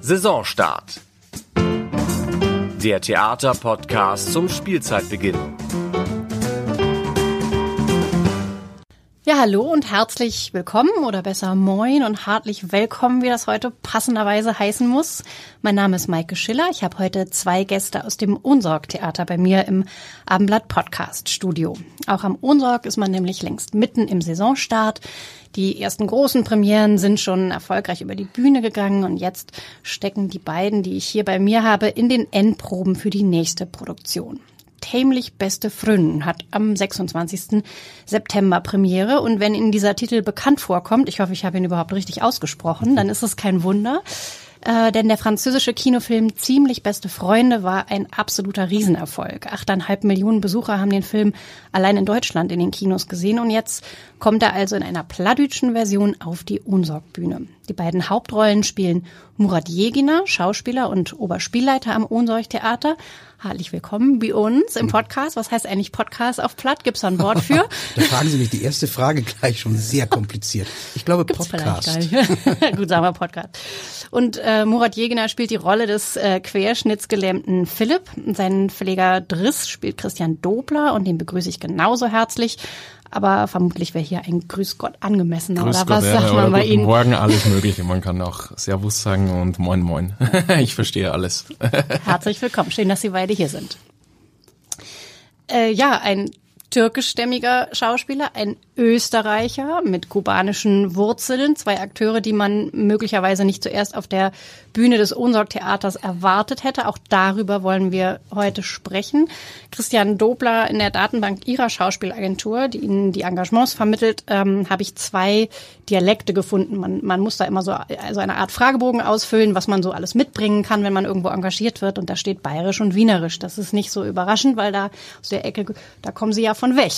Saisonstart. Der Theaterpodcast zum Spielzeitbeginn. Ja, hallo und herzlich willkommen oder besser moin und hartlich willkommen, wie das heute passenderweise heißen muss. Mein Name ist Maike Schiller. Ich habe heute zwei Gäste aus dem Unsorg-Theater bei mir im Abendblatt Podcast Studio. Auch am Unsorg ist man nämlich längst mitten im Saisonstart. Die ersten großen Premieren sind schon erfolgreich über die Bühne gegangen und jetzt stecken die beiden, die ich hier bei mir habe, in den Endproben für die nächste Produktion. Tämlich beste Fründen hat am 26. September Premiere. Und wenn Ihnen dieser Titel bekannt vorkommt, ich hoffe, ich habe ihn überhaupt richtig ausgesprochen, dann ist es kein Wunder. Äh, denn der französische Kinofilm Ziemlich beste Freunde war ein absoluter Riesenerfolg. Achteinhalb Millionen Besucher haben den Film allein in Deutschland in den Kinos gesehen und jetzt kommt er also in einer plattdütschen Version auf die Unsorgbühne. Die beiden Hauptrollen spielen Murat Jegina, Schauspieler und Oberspielleiter am Unsorg-Theater, Herzlich willkommen bei uns im Podcast. Was heißt eigentlich Podcast auf Platt? Gibt's da ein Wort für? da fragen Sie mich die erste Frage gleich schon sehr kompliziert. Ich glaube Gibt's Podcast. Gut, sagen wir Podcast. Und äh, Murat Jegener spielt die Rolle des äh, querschnittsgelähmten Philipp. Sein Pfleger Driss spielt Christian Dobler und den begrüße ich genauso herzlich. Aber vermutlich wäre hier ein Grüß Gott angemessener. Grüß oder Gott, was ja, sagt man bei guten Ihnen? Morgen, alles Mögliche. Man kann auch Servus sagen und Moin Moin. ich verstehe alles. Herzlich willkommen. Schön, dass Sie beide hier sind. Äh, ja, ein türkischstämmiger Schauspieler, ein Österreicher mit kubanischen Wurzeln, zwei Akteure, die man möglicherweise nicht zuerst auf der Bühne des Ohnsorg-Theaters erwartet hätte. Auch darüber wollen wir heute sprechen. Christian Dobler in der Datenbank ihrer Schauspielagentur, die Ihnen die Engagements vermittelt, ähm, habe ich zwei Dialekte gefunden. Man, man muss da immer so also eine Art Fragebogen ausfüllen, was man so alles mitbringen kann, wenn man irgendwo engagiert wird. Und da steht bayerisch und wienerisch. Das ist nicht so überraschend, weil da aus der Ecke, da kommen Sie ja von weg.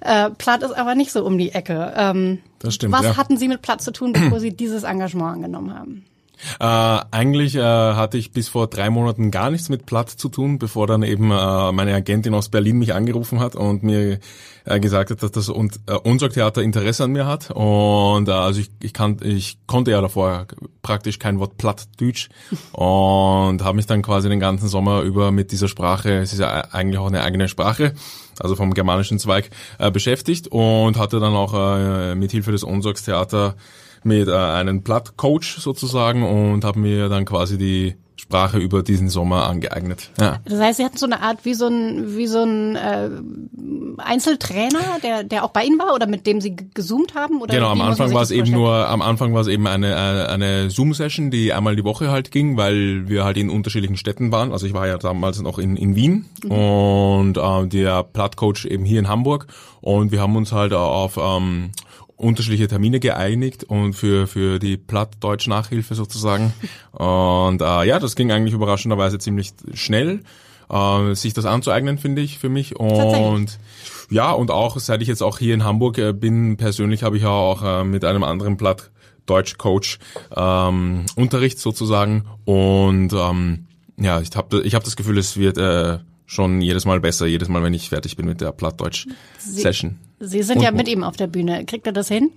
Äh, Platt ist aber nicht so um die Ecke. Ähm, Das stimmt, Was ja. hatten Sie mit Platt zu tun, bevor Sie dieses Engagement angenommen haben? Äh, eigentlich äh, hatte ich bis vor drei Monaten gar nichts mit Platt zu tun, bevor dann eben äh, meine Agentin aus Berlin mich angerufen hat und mir äh, gesagt hat, dass das Un äh, Unsorg-Theater Interesse an mir hat. Und äh, also ich, ich, kann, ich konnte ja davor praktisch kein Wort Plattdeutsch und habe mich dann quasi den ganzen Sommer über mit dieser Sprache, es ist ja eigentlich auch eine eigene Sprache, also vom germanischen Zweig, äh, beschäftigt und hatte dann auch äh, mit Hilfe des Unsorgstheater mit äh, einem Plattcoach sozusagen und habe mir dann quasi die Sprache über diesen Sommer angeeignet. Ja. Das heißt, Sie hatten so eine Art wie so ein wie so ein äh, Einzeltrainer, der der auch bei Ihnen war oder mit dem Sie gezoomt haben oder Genau, am Anfang war es eben vorstellen? nur, am Anfang war es eben eine, eine, eine Zoom-Session, die einmal die Woche halt ging, weil wir halt in unterschiedlichen Städten waren. Also ich war ja damals noch in, in Wien Mhm. und äh, der Plattcoach eben hier in Hamburg und wir haben uns halt auf ähm, unterschiedliche Termine geeinigt und für für die Plattdeutsch-Nachhilfe sozusagen. Und äh, ja, das ging eigentlich überraschenderweise ziemlich schnell, äh, sich das anzueignen, finde ich, für mich. Und ja, und auch seit ich jetzt auch hier in Hamburg äh, bin, persönlich habe ich ja auch äh, mit einem anderen Platt Deutsch-Coach ähm, Unterricht sozusagen. Und ähm, ja, ich habe ich hab das Gefühl, es wird äh, schon jedes Mal besser, jedes Mal, wenn ich fertig bin mit der Plattdeutsch-Session. Sie sind ja Und- mit ihm auf der Bühne. Kriegt er das hin?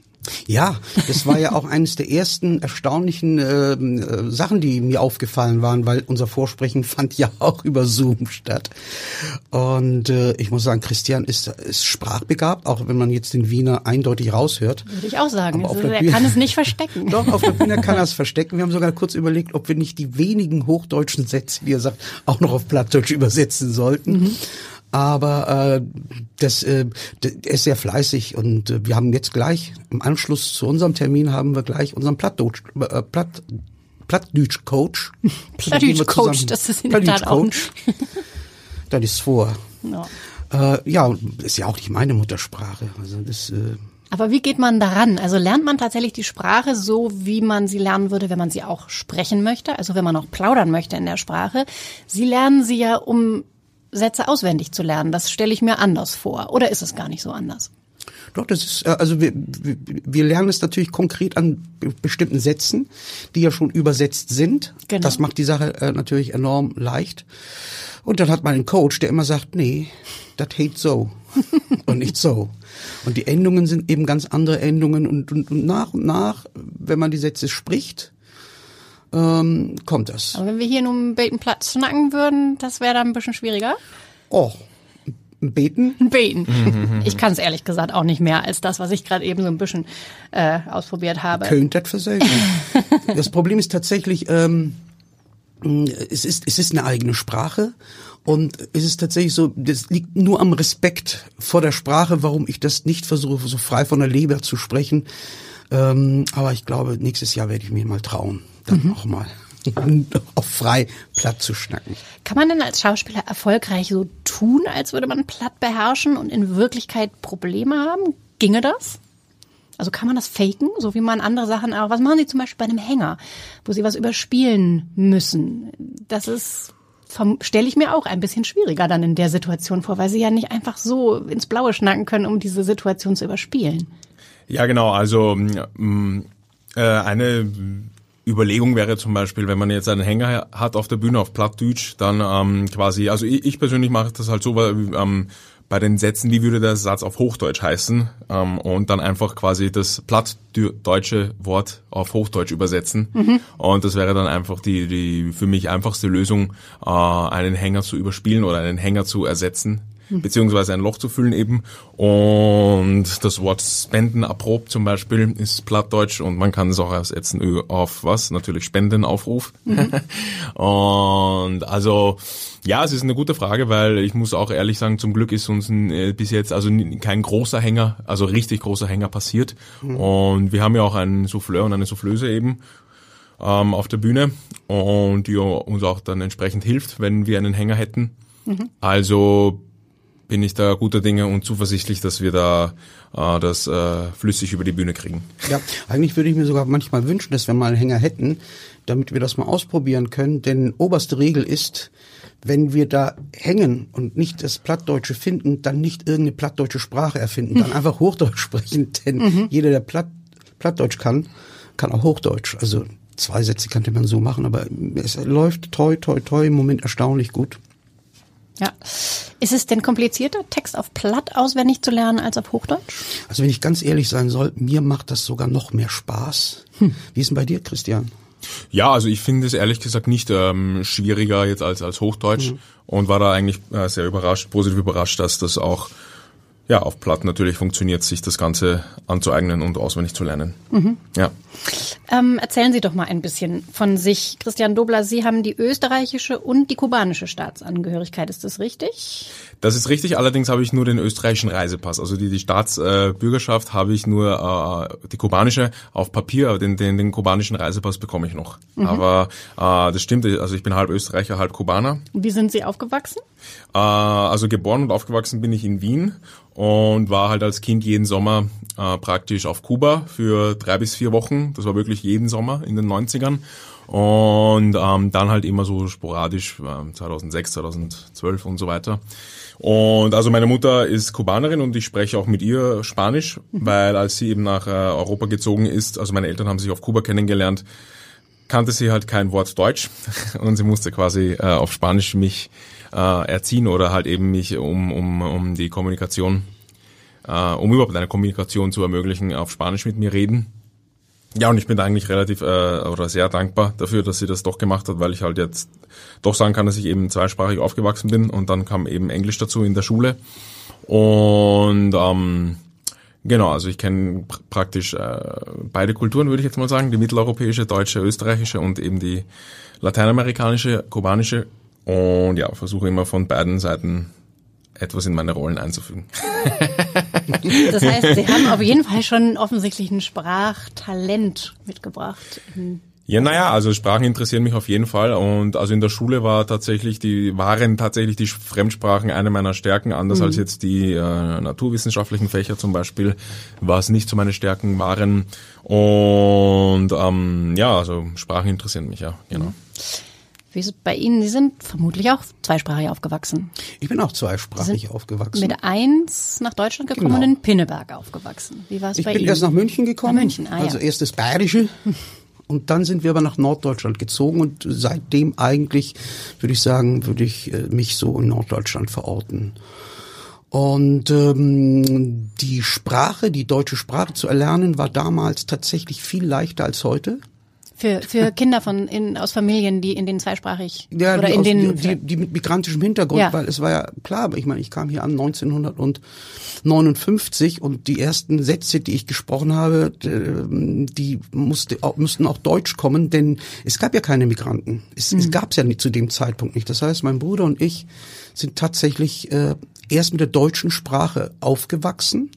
Ja, das war ja auch eines der ersten erstaunlichen ähm, äh, Sachen, die mir aufgefallen waren, weil unser Vorsprechen fand ja auch über Zoom statt. Und äh, ich muss sagen, Christian ist, ist sprachbegabt, auch wenn man jetzt den Wiener eindeutig raushört. Würde ich auch sagen. Also, er Bühne- kann es nicht verstecken. Doch, auf der Bühne kann er es verstecken. Wir haben sogar kurz überlegt, ob wir nicht die wenigen hochdeutschen Sätze, die er sagt, auch noch auf Plattdeutsch übersetzen sollten. Aber äh, das, äh, d- er ist sehr fleißig und äh, wir haben jetzt gleich im Anschluss zu unserem Termin haben wir gleich unseren Plattdeutsch, äh, Platt, Plattdeutsch-Coach. Plattdeutsch-Coach, das ist in der Tat auch-. Das ist vor. Ja. Äh, ja, ist ja auch nicht meine Muttersprache. Also das, äh, Aber wie geht man daran? Also lernt man tatsächlich die Sprache so, wie man sie lernen würde, wenn man sie auch sprechen möchte? Also wenn man auch plaudern möchte in der Sprache. Sie lernen sie ja, um Sätze auswendig zu lernen. Das stelle ich mir anders vor. Oder ist es gar nicht so anders? Doch, das ist, äh, also wir, wir, lernen es natürlich konkret an be- bestimmten Sätzen, die ja schon übersetzt sind. Genau. Das macht die Sache äh, natürlich enorm leicht. Und dann hat man einen Coach, der immer sagt, nee, das hate so und nicht so. Und die Endungen sind eben ganz andere Endungen und, und, und nach und nach, wenn man die Sätze spricht, ähm, kommt das. Aber wenn wir hier nur einen Beten Platz schnacken würden, das wäre dann ein bisschen schwieriger. Oh, beten? Beten. Ich kann es ehrlich gesagt auch nicht mehr als das, was ich gerade eben so ein bisschen äh, ausprobiert habe. Könnt das versägen. das Problem ist tatsächlich, ähm, es ist, es ist eine eigene Sprache und es ist tatsächlich so, das liegt nur am Respekt vor der Sprache, warum ich das nicht versuche, so frei von der Leber zu sprechen. Ähm, aber ich glaube, nächstes Jahr werde ich mir mal trauen, dann mhm. auch mal auf frei platt zu schnacken. Kann man denn als Schauspieler erfolgreich so tun, als würde man platt beherrschen und in Wirklichkeit Probleme haben? Ginge das? Also kann man das faken, so wie man andere Sachen auch. Was machen Sie zum Beispiel bei einem Hänger, wo Sie was überspielen müssen? Das ist stelle ich mir auch ein bisschen schwieriger dann in der Situation vor, weil sie ja nicht einfach so ins Blaue schnacken können, um diese Situation zu überspielen. Ja, genau. Also mm, äh, eine Überlegung wäre zum Beispiel, wenn man jetzt einen Hänger hat auf der Bühne auf Plattdeutsch, dann ähm, quasi, also ich, ich persönlich mache das halt so, weil ähm, bei den Sätzen, wie würde der Satz auf Hochdeutsch heißen ähm, und dann einfach quasi das plattdeutsche Wort auf Hochdeutsch übersetzen. Mhm. Und das wäre dann einfach die, die für mich einfachste Lösung, äh, einen Hänger zu überspielen oder einen Hänger zu ersetzen beziehungsweise ein Loch zu füllen eben. Und das Wort Spenden erprobt zum Beispiel ist Plattdeutsch und man kann es auch ersetzen auf was? Natürlich Spendenaufruf. Mhm. und also ja, es ist eine gute Frage, weil ich muss auch ehrlich sagen, zum Glück ist uns ein, äh, bis jetzt also kein großer Hänger, also richtig großer Hänger passiert. Mhm. Und wir haben ja auch einen Souffleur und eine Soufflöse eben ähm, auf der Bühne und die uns auch dann entsprechend hilft, wenn wir einen Hänger hätten. Mhm. Also bin ich da guter Dinge und zuversichtlich, dass wir da äh, das äh, flüssig über die Bühne kriegen. Ja, eigentlich würde ich mir sogar manchmal wünschen, dass wir mal einen Hänger hätten, damit wir das mal ausprobieren können. Denn oberste Regel ist, wenn wir da hängen und nicht das Plattdeutsche finden, dann nicht irgendeine plattdeutsche Sprache erfinden, dann einfach Hochdeutsch sprechen. Denn mhm. jeder, der Platt, Plattdeutsch kann, kann auch Hochdeutsch. Also zwei Sätze könnte man so machen, aber es läuft toi, toi, toi im Moment erstaunlich gut. Ja. Ist es denn komplizierter, Text auf Platt auswendig zu lernen als auf Hochdeutsch? Also wenn ich ganz ehrlich sein soll, mir macht das sogar noch mehr Spaß. Hm. Wie ist denn bei dir, Christian? Ja, also ich finde es ehrlich gesagt nicht ähm, schwieriger jetzt als als Hochdeutsch mhm. und war da eigentlich äh, sehr überrascht, positiv überrascht, dass das auch ja, auf Platt natürlich funktioniert, sich das Ganze anzueignen und auswendig zu lernen. Mhm. Ja. Ähm, erzählen Sie doch mal ein bisschen von sich. Christian Dobler, Sie haben die österreichische und die kubanische Staatsangehörigkeit. Ist das richtig? Das ist richtig. Allerdings habe ich nur den österreichischen Reisepass. Also die, die Staatsbürgerschaft äh, habe ich nur äh, die kubanische auf Papier. Den, den, den kubanischen Reisepass bekomme ich noch. Mhm. Aber äh, das stimmt. Also ich bin halb Österreicher, halb Kubaner. Wie sind Sie aufgewachsen? Äh, also geboren und aufgewachsen bin ich in Wien und war halt als Kind jeden Sommer äh, praktisch auf Kuba für drei bis vier Wochen. Das war wirklich jeden Sommer in den 90ern. Und ähm, dann halt immer so sporadisch, äh, 2006, 2012 und so weiter. Und also meine Mutter ist Kubanerin und ich spreche auch mit ihr Spanisch, mhm. weil als sie eben nach äh, Europa gezogen ist, also meine Eltern haben sich auf Kuba kennengelernt, kannte sie halt kein Wort Deutsch und sie musste quasi äh, auf Spanisch mich äh, erziehen oder halt eben mich um, um, um die Kommunikation, äh, um überhaupt eine Kommunikation zu ermöglichen, auf Spanisch mit mir reden. Ja, und ich bin eigentlich relativ äh, oder sehr dankbar dafür, dass sie das doch gemacht hat, weil ich halt jetzt doch sagen kann, dass ich eben zweisprachig aufgewachsen bin und dann kam eben Englisch dazu in der Schule. Und ähm, genau, also ich kenne pr praktisch äh, beide Kulturen, würde ich jetzt mal sagen, die mitteleuropäische, deutsche, österreichische und eben die lateinamerikanische, kubanische und ja, versuche immer von beiden Seiten etwas in meine Rollen einzufügen. Das heißt, Sie haben auf jeden Fall schon offensichtlich ein Sprachtalent mitgebracht. Ja, naja, also Sprachen interessieren mich auf jeden Fall und also in der Schule war tatsächlich die waren tatsächlich die Fremdsprachen eine meiner Stärken, anders mhm. als jetzt die äh, naturwissenschaftlichen Fächer zum Beispiel, was nicht so meine Stärken waren und ähm, ja, also Sprachen interessieren mich ja, genau. Mhm. Wie ist es bei Ihnen? Sie sind vermutlich auch zweisprachig aufgewachsen. Ich bin auch zweisprachig aufgewachsen. Mit eins nach Deutschland gekommen genau. und in Pinneberg aufgewachsen. Wie war es bei Ihnen? Ich bin erst nach München gekommen. Nach München, ah, also ja. erst das Bayerische. Und dann sind wir aber nach Norddeutschland gezogen und seitdem eigentlich, würde ich sagen, würde ich äh, mich so in Norddeutschland verorten. Und ähm, die Sprache, die deutsche Sprache zu erlernen, war damals tatsächlich viel leichter als heute. Für, für Kinder von in, aus Familien, die in den zweisprachig Ja, oder die, in aus, den die, die mit migrantischem Hintergrund, Ja. weil es war ja klar, ich meine, ich kam hier an 1959 und die ersten Sätze, die ich gesprochen habe, d- die musste, auch- mussten auch Deutsch kommen, denn es gab ja keine Migranten. Es, es gab es ja nicht zu dem Zeitpunkt nicht. Das heißt, mein Bruder und ich sind tatsächlich äh, erst mit der deutschen Sprache aufgewachsen.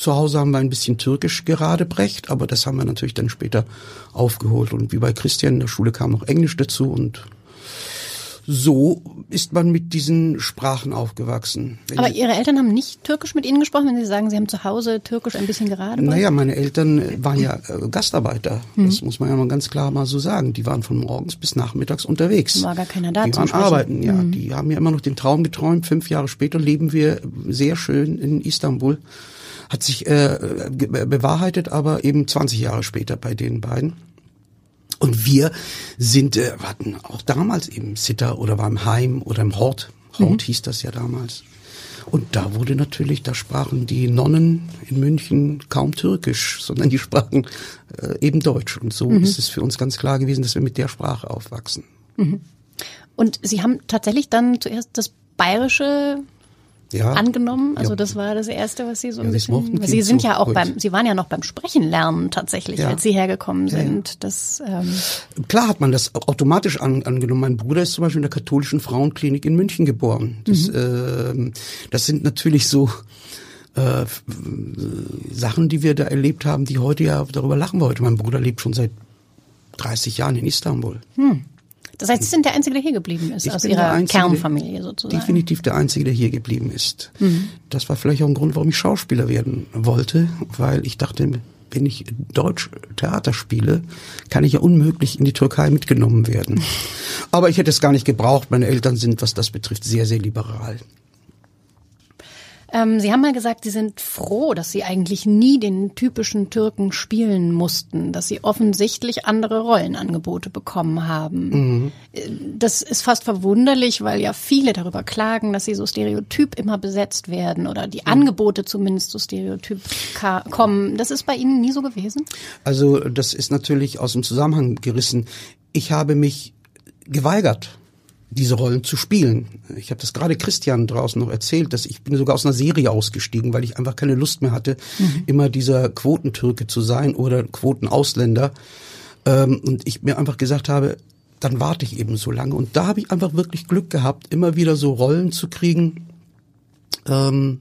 Zu Hause haben wir ein bisschen Türkisch gerade brecht, aber das haben wir natürlich dann später aufgeholt. Und wie bei Christian in der Schule kam noch Englisch dazu und so ist man mit diesen Sprachen aufgewachsen. Aber Ihre Eltern haben nicht Türkisch mit Ihnen gesprochen, wenn Sie sagen, Sie haben zu Hause Türkisch ein bisschen gerade? naja, meine Eltern äh, waren ja äh, Gastarbeiter. Das muss man ja mal ganz klar mal so sagen. Die waren von morgens bis nachmittags unterwegs. War gar keiner da Die waren Sprechen. arbeiten, ja. Die haben ja immer noch den Traum geträumt. Fünf Jahre später leben wir sehr schön in Istanbul. Hat sich äh, bewahrheitet, aber eben 20 Jahre später bei den beiden. Und wir sind, äh, hatten auch damals eben Sitter oder war im Heim oder im Hort. Hort hieß das ja damals. Und da wurde natürlich, da sprachen die Nonnen in München kaum Türkisch, sondern die sprachen äh, eben Deutsch. Und so ist es für uns ganz klar gewesen, dass wir mit der Sprache aufwachsen. Und Sie haben tatsächlich dann zuerst das Bayerische Ja. angenommen. Also Ja. das war das Erste, was Sie so ein Ja, bisschen. Sie sind ja auch gut. beim, Sie waren ja noch beim Sprechen lernen tatsächlich, als Sie hergekommen sind. Das ähm, Klar hat man das automatisch an, angenommen. Mein Bruder ist zum Beispiel in der katholischen Frauenklinik in München geboren. Das, ähm, das sind natürlich so äh, äh, Sachen, die wir da erlebt haben, die heute ja darüber lachen wir heute. Mein Bruder lebt schon seit 30 Jahren in Istanbul. Das heißt, Sie sind der Einzige, der hier geblieben ist Ich aus Ihrer Einzige, Kernfamilie sozusagen. Definitiv der Einzige, der hier geblieben ist. Das war vielleicht auch ein Grund, warum ich Schauspieler werden wollte, weil ich dachte, wenn ich Deutsch Theater spiele, kann ich ja unmöglich in die Türkei mitgenommen werden. Aber ich hätte es gar nicht gebraucht. Meine Eltern sind, was das betrifft, sehr, sehr liberal. Ähm, Sie haben mal gesagt, Sie sind froh, dass Sie eigentlich nie den typischen Türken spielen mussten, dass Sie offensichtlich andere Rollenangebote bekommen haben. Äh, Das ist fast verwunderlich, weil ja viele darüber klagen, dass sie so stereotyp immer besetzt werden oder die Angebote zumindest so stereotyp kommen. Das ist bei Ihnen nie so gewesen? Also das ist natürlich aus dem Zusammenhang gerissen. Ich habe mich geweigert, diese Rollen zu spielen. Ich habe das gerade Christian draußen noch erzählt, dass ich bin sogar aus einer Serie ausgestiegen, weil ich einfach keine Lust mehr hatte, immer dieser Quotentürke zu sein oder Quotenausländer. Ähm, und ich mir einfach gesagt habe, dann warte ich eben so lange. Und da habe ich einfach wirklich Glück gehabt, immer wieder so Rollen zu kriegen. Ähm,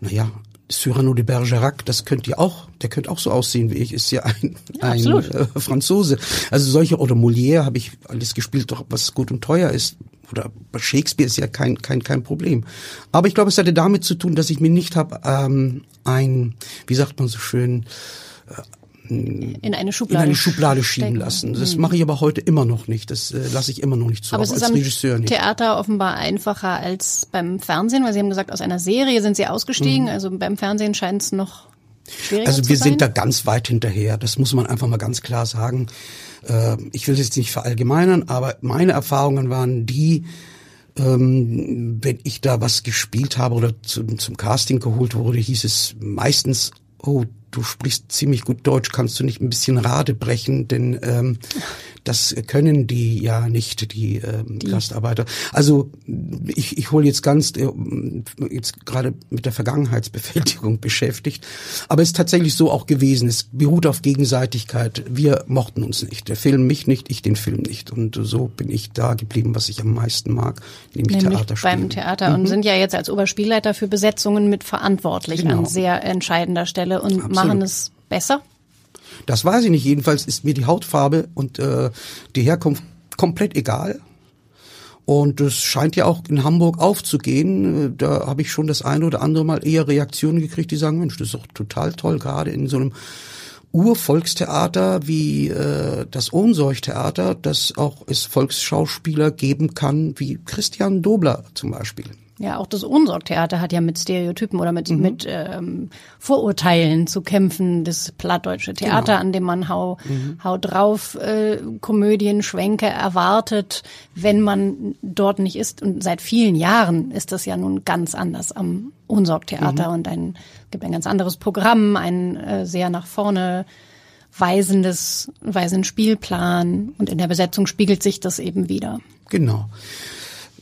naja, Cyrano de Bergerac, das könnt ihr auch, der könnte auch so aussehen wie ich, ist ja ein, ein absolut. äh, Franzose. Also solche, oder Molière habe ich alles gespielt, doch was gut und teuer ist. Oder Shakespeare ist ja kein, kein, kein Problem. Aber ich glaube, es hatte damit zu tun, dass ich mir nicht habe ähm, ein, wie sagt man so schön, In eine in Schublade. eine Schublade schieben stecken. lassen. Das mache ich aber heute immer noch nicht. Das äh, lasse ich immer noch nicht zu, Aber es ist als am Regisseur nicht. Theater offenbar einfacher als beim Fernsehen, weil Sie haben gesagt, aus einer Serie sind Sie ausgestiegen. Also beim Fernsehen scheint es noch schwieriger Mhm. Also wir sind da ganz weit hinterher. Das muss man einfach mal ganz klar sagen. Äh, Ich will jetzt nicht verallgemeinern, aber meine Erfahrungen waren die, ähm, wenn ich da was gespielt habe oder zum, zum Casting geholt wurde, hieß es meistens, oh, du sprichst ziemlich gut Deutsch, kannst du nicht ein bisschen Rade brechen, denn ähm, das können die ja nicht, die, ähm, Gastarbeiter. Also ich, ich hole jetzt ganz äh, jetzt gerade mit der Vergangenheitsbewältigung beschäftigt, aber es ist tatsächlich so auch gewesen. Es beruht auf Gegenseitigkeit. Wir mochten uns nicht. Der Film mich nicht, ich den Film nicht. Und so bin ich da geblieben, was ich am meisten mag, nämlich, Nämlich Theater spielen. beim Theater und sind ja jetzt als Oberspielleiter für Besetzungen mit verantwortlich Genau. an sehr entscheidender Stelle und Absolut. Machen es besser. Das weiß ich nicht. Jedenfalls ist mir die Hautfarbe und äh, die Herkunft komplett egal. Und es scheint ja auch in Hamburg aufzugehen. Da habe ich schon das eine oder andere Mal eher Reaktionen gekriegt, die sagen, Mensch, das ist doch total toll, gerade in so einem Urvolkstheater wie äh, das Ohnsorgtheater, das auch es Volksschauspieler geben kann, wie Christian Dobler zum Beispiel. Ja, auch das Ohnsorgtheater hat ja mit Stereotypen oder mit, Mhm. mit ähm, Vorurteilen zu kämpfen. Das plattdeutsche Theater, Genau. an dem man hau, Mhm. hau drauf äh, Komödien, Schwenke erwartet, wenn man dort nicht ist. Und seit vielen Jahren ist das ja nun ganz anders am Ohnsorgtheater Mhm. und ein gibt ein ganz anderes Programm, ein äh, sehr nach vorne weisendes, weisen Spielplan und in der Besetzung spiegelt sich das eben wieder. Genau.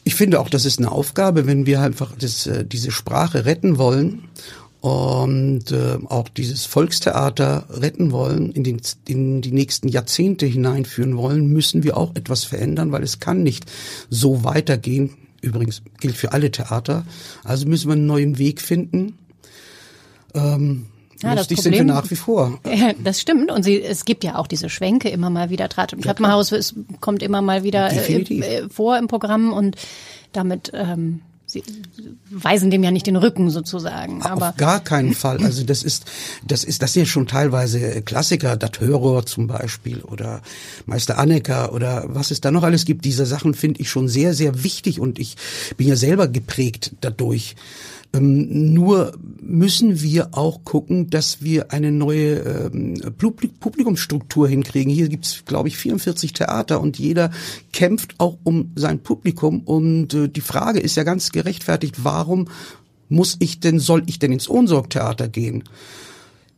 Ich finde auch, das ist eine Aufgabe, wenn wir einfach das, äh, diese Sprache retten wollen und äh, auch dieses Volkstheater retten wollen, in, den, in die nächsten Jahrzehnte hineinführen wollen, müssen wir auch etwas verändern, weil es kann nicht so weitergehen. Übrigens gilt für alle Theater. Also müssen wir einen neuen Weg finden. Ähm, ja, Lustig sind wir nach wie vor. Ja, das stimmt. Und sie, es gibt ja auch diese Schwenke immer mal wieder. Trat im Treppenhaus es kommt immer mal wieder äh, äh, vor im Programm und damit ähm, Sie weisen dem ja nicht den Rücken sozusagen. Aber Auf gar keinen Fall. Also das ist, das ist, das sind ja schon teilweise Klassiker, Dat Hörer zum Beispiel oder Meister Annecker oder was es da noch alles gibt. Diese Sachen finde ich schon sehr, sehr wichtig und ich bin ja selber geprägt dadurch. Ähm, nur müssen wir auch gucken, dass wir eine neue ähm, Publikumsstruktur hinkriegen. Hier gibt's, glaube ich, 44 Theater und jeder kämpft auch um sein Publikum. Und äh, die Frage ist ja ganz gerechtfertigt, warum muss ich denn, soll ich denn ins Ohnsorgtheater gehen?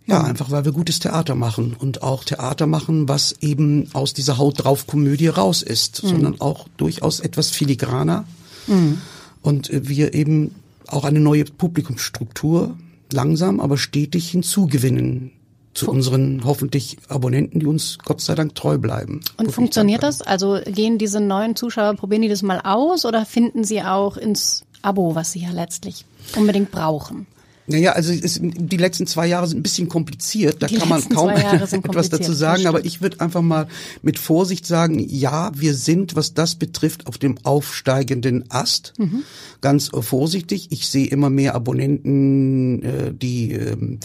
Ja, einfach weil wir gutes Theater machen und auch Theater machen, was eben aus dieser Haut drauf Komödie raus ist, mhm. sondern auch durchaus etwas filigraner. Mhm. Und äh, wir eben auch eine neue Publikumsstruktur langsam, aber stetig hinzugewinnen zu unseren hoffentlich Abonnenten, die uns Gott sei Dank treu bleiben. Und funktioniert das? Also gehen diese neuen Zuschauer, probieren die das mal aus oder finden sie auch ins Abo, was sie ja letztlich unbedingt brauchen? Naja, also es, die letzten zwei Jahre sind ein bisschen kompliziert. Da die kann man kaum etwas dazu sagen. Aber ich würde einfach mal mit Vorsicht sagen, ja, wir sind, was das betrifft, auf dem aufsteigenden Ast. Mhm. Ganz vorsichtig. Ich sehe immer mehr Abonnenten, äh, die ähm,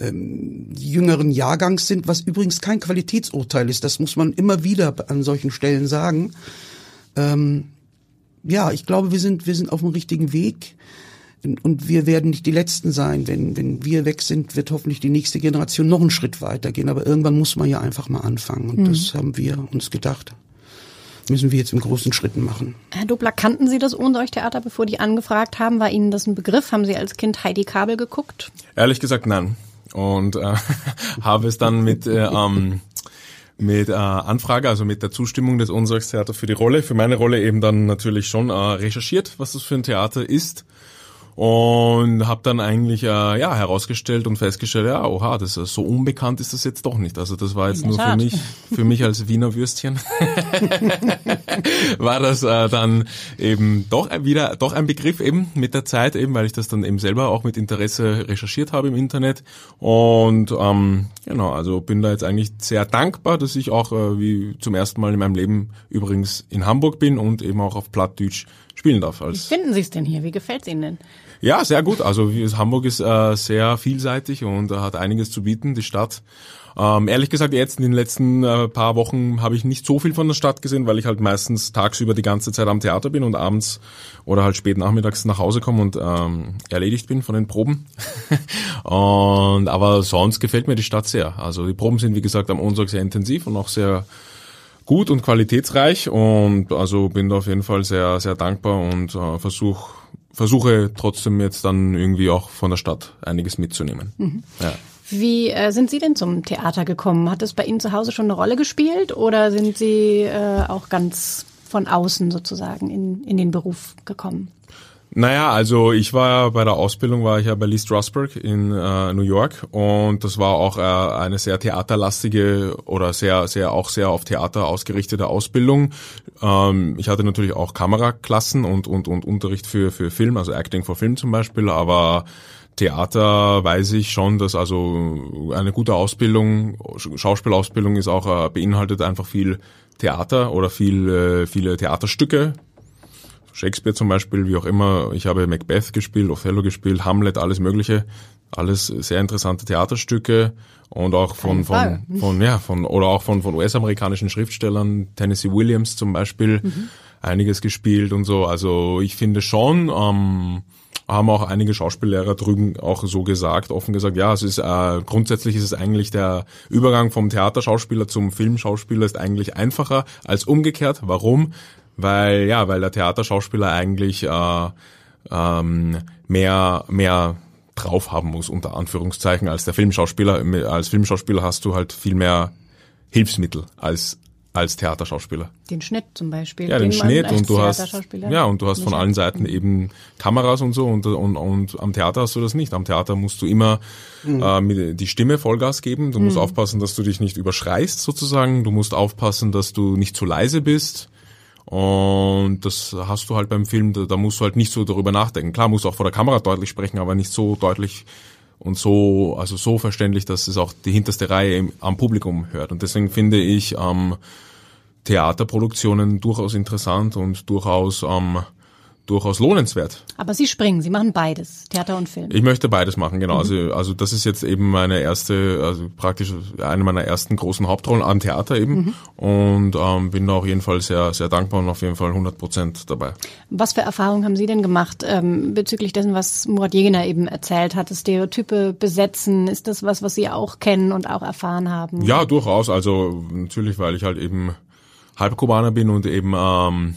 ähm, jüngeren Jahrgangs sind, was übrigens kein Qualitätsurteil ist. Das muss man immer wieder an solchen Stellen sagen. Ähm, ja, ich glaube, wir sind, wir sind auf dem richtigen Weg und wir werden nicht die Letzten sein. Wenn, wenn wir weg sind, wird hoffentlich die nächste Generation noch einen Schritt weitergehen. Aber irgendwann muss man ja einfach mal anfangen. Und mhm. das haben wir uns gedacht. Müssen wir jetzt in großen Schritten machen. Herr Dobler, kannten Sie das Ohndeuch-Theater, bevor die angefragt haben? War Ihnen das ein Begriff? Haben Sie als Kind Heidi Kabel geguckt? Ehrlich gesagt, nein. Und äh, habe es dann mit äh, ähm, mit äh, Anfrage, also mit der Zustimmung des Ohnsorgstheater für die Rolle, für meine Rolle eben dann natürlich schon äh, recherchiert, was das für ein Theater ist und habe dann eigentlich äh, ja herausgestellt und festgestellt, ja, oha, das ist so unbekannt ist das jetzt doch nicht. Also das war jetzt nur für mich, für mich als Wiener Würstchen war das äh, dann eben doch wieder doch ein Begriff eben mit der Zeit eben, weil ich das dann eben selber auch mit Interesse recherchiert habe im Internet und ähm, genau, also bin da jetzt eigentlich sehr dankbar, dass ich auch äh, wie zum ersten Mal in meinem Leben übrigens in Hamburg bin und eben auch auf Plattdeutsch spielen darf. Als Wie finden Sie es denn hier? Wie gefällt es Ihnen denn? Ja, sehr gut. Also Hamburg ist äh, sehr vielseitig und äh, hat einiges zu bieten, die Stadt. Ähm, ehrlich gesagt, jetzt in den letzten äh, paar Wochen habe ich nicht so viel von der Stadt gesehen, weil ich halt meistens tagsüber die ganze Zeit am Theater bin und abends oder halt spät nachmittags nach Hause komme und ähm, erledigt bin von den Proben. und aber sonst gefällt mir die Stadt sehr. Also die Proben sind wie gesagt am Montag sehr intensiv und auch sehr gut und qualitätsreich und also bin da auf jeden Fall sehr sehr dankbar und äh, versuche versuche trotzdem jetzt dann irgendwie auch von der Stadt einiges mitzunehmen. Mhm. Ja. Wie äh, sind Sie denn zum Theater gekommen? Hat es bei Ihnen zu Hause schon eine Rolle gespielt oder sind Sie äh, auch ganz von außen sozusagen in, in den Beruf gekommen? Naja, also ich war bei der Ausbildung, war ich ja bei Lee Strasberg in äh, New York und das war auch äh, eine sehr theaterlastige oder sehr, sehr auch sehr auf Theater ausgerichtete Ausbildung. Ähm, ich hatte natürlich auch Kameraklassen und, und, und Unterricht für, für Film, also Acting for Film zum Beispiel, aber Theater weiß ich schon, dass also eine gute Ausbildung, Schauspielausbildung ist auch, äh, beinhaltet einfach viel Theater oder viel, äh, viele Theaterstücke, Shakespeare zum Beispiel, wie auch immer. Ich habe Macbeth gespielt, Othello gespielt, Hamlet, alles Mögliche. Alles sehr interessante Theaterstücke und auch von, von, von, ja, von, oder auch von, von US-amerikanischen Schriftstellern, Tennessee Williams zum Beispiel, mhm. einiges gespielt und so. Also ich finde schon, ähm, haben auch einige Schauspiellehrer drüben auch so gesagt, offen gesagt, ja, es ist äh, grundsätzlich ist es eigentlich der Übergang vom Theaterschauspieler zum Filmschauspieler ist eigentlich einfacher als umgekehrt. Warum? Weil ja, weil der Theaterschauspieler eigentlich äh, ähm, mehr mehr drauf haben muss, unter Anführungszeichen, als der Filmschauspieler. Als Filmschauspieler hast du halt viel mehr Hilfsmittel als als Theaterschauspieler. Den Schnitt zum Beispiel. Ja, den, den Schnitt und du hast ja und du hast von allen Seiten eben Kameras und so und, und und am Theater hast du das nicht. Am Theater musst du immer mhm. äh, mit die Stimme Vollgas geben. Du musst mhm. aufpassen, dass du dich nicht überschreist sozusagen. Du musst aufpassen, dass du nicht zu leise bist. Und das hast du halt beim Film, da, musst du halt nicht so darüber nachdenken. Klar, musst du auch vor der Kamera deutlich sprechen, aber nicht so deutlich und so, also so verständlich, dass es auch die hinterste Reihe im, am Publikum hört. Und deswegen finde ich ähm, Theaterproduktionen durchaus interessant und durchaus ähm, durchaus lohnenswert. Aber Sie springen, Sie machen beides, Theater und Film. Ich möchte beides machen, genau. Mhm. Also, also das ist jetzt eben meine erste, also praktisch eine meiner ersten großen Hauptrollen am Theater eben. Mhm. Und ähm, bin da auf jeden Fall sehr, sehr dankbar und auf jeden Fall 100 Prozent dabei. Was für Erfahrungen haben Sie denn gemacht ähm, bezüglich dessen, was Murat Jegener eben erzählt hat? Stereotype besetzen, ist das was, was Sie auch kennen und auch erfahren haben? Ja, durchaus. Also natürlich, weil ich halt eben Halbkubaner bin und eben ähm,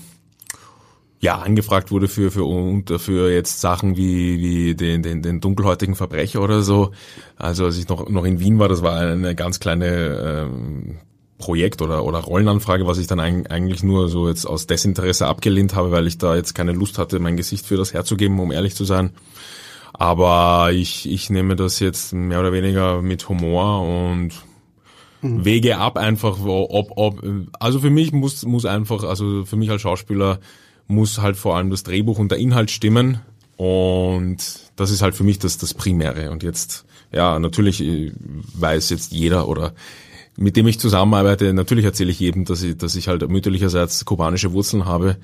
ja, angefragt wurde für, für, und für jetzt Sachen wie, wie den, den, den dunkelhäutigen Verbrecher oder so. Also als ich noch, noch in Wien war, das war eine ganz kleine ähm, Projekt oder, oder Rollenanfrage, was ich dann eigentlich nur so jetzt aus Desinteresse abgelehnt habe, weil ich da jetzt keine Lust hatte, mein Gesicht für das herzugeben, um ehrlich zu sein. Aber ich, ich nehme das jetzt mehr oder weniger mit Humor und mhm. wege ab einfach, ob, ob, also für mich muss, muss einfach, also für mich als Schauspieler muss halt vor allem das Drehbuch und der Inhalt stimmen. Und das ist halt für mich das, das Primäre. Und jetzt, ja, natürlich äh, weiß jetzt jeder oder mit dem ich zusammenarbeite, natürlich erzähle ich jedem, dass ich, dass ich halt mütterlicherseits kubanische Wurzeln habe.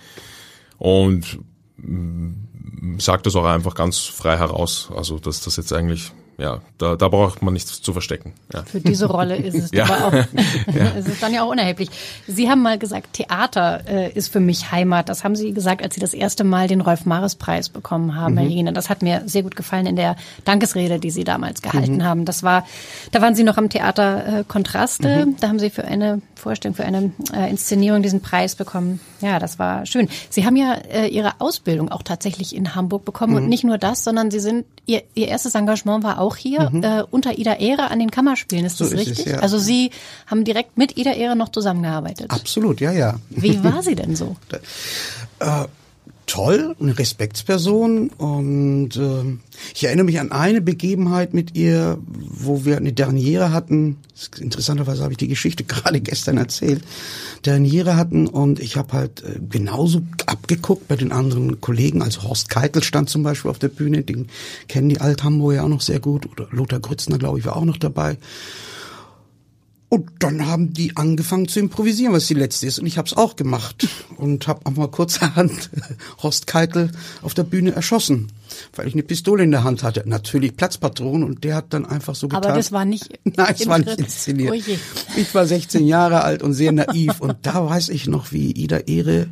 Und mm, sagt das auch einfach ganz frei heraus. Also, dass das jetzt eigentlich ja, da, da braucht man nichts zu verstecken. Ja. Für diese Rolle ist es ja. auch, ja. ist es dann ja auch unerheblich. Sie haben mal gesagt, Theater äh, ist für mich Heimat. Das haben Sie gesagt, als Sie das erste Mal den Rolf-Mares-Preis bekommen haben, mhm. Herr Jene. Das hat mir sehr gut gefallen in der Dankesrede, die Sie damals gehalten mhm. haben. Das war, da waren Sie noch am Theater äh, Kontraste. Mhm. Da haben Sie für eine Vorstellung, für eine äh, Inszenierung diesen Preis bekommen. Ja, das war schön. Sie haben ja äh, Ihre Ausbildung auch tatsächlich in Hamburg bekommen und mhm. nicht nur das, sondern Sie sind, Ihr, Ihr erstes Engagement war auch hier mhm. äh, unter Ida Ehre an den Kammerspielen. Ist so das ist richtig? Es, ja. Also Sie haben direkt mit Ida Ehre noch zusammengearbeitet. Absolut, ja, ja. Wie war sie denn so? äh, toll, eine Respektsperson und äh, ich erinnere mich an eine Begebenheit mit ihr, wo wir eine Derniere hatten. Interessanterweise habe ich die Geschichte gerade gestern erzählt. Derniere hatten und ich habe halt äh, genauso abgeguckt bei den anderen Kollegen. Also Horst Keitel stand zum Beispiel auf der Bühne, den kennen die Althamburger auch noch sehr gut. Oder Lothar Grützner, glaube ich, war auch noch dabei. Und dann haben die angefangen zu improvisieren, was die letzte ist. Und ich habe es auch gemacht und habe auch mal kurzerhand Horst Keitel auf der Bühne erschossen, weil ich eine Pistole in der Hand hatte. Natürlich Platzpatronen und der hat dann einfach so getan. Aber das war nicht Nein, es war nicht inszeniert. Oh ich war 16 Jahre alt und sehr naiv und da weiß ich noch, wie Ida Ehre